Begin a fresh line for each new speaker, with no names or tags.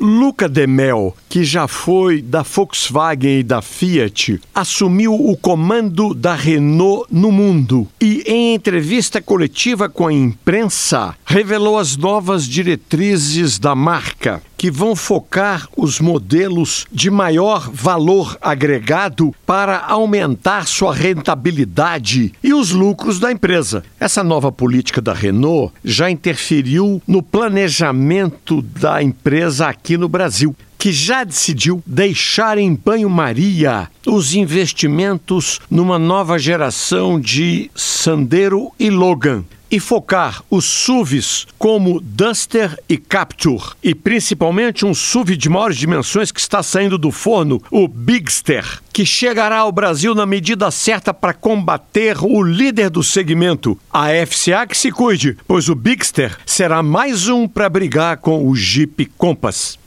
Luca de Mel, que já foi da Volkswagen e da Fiat, assumiu o comando da Renault no mundo e, em entrevista coletiva com a imprensa, revelou as novas diretrizes da marca, que vão focar os modelos de maior valor agregado para aumentar sua rentabilidade e os lucros da empresa. Essa nova política da Renault já interferiu no planejamento da empresa aqui no Brasil que já decidiu deixar em banho-maria os investimentos numa nova geração de Sandero e Logan e focar os SUVs como Duster e Capture e principalmente um SUV de maiores dimensões que está saindo do forno, o Bigster, que chegará ao Brasil na medida certa para combater o líder do segmento, a FCA que se cuide, pois o Bigster será mais um para brigar com o Jeep Compass.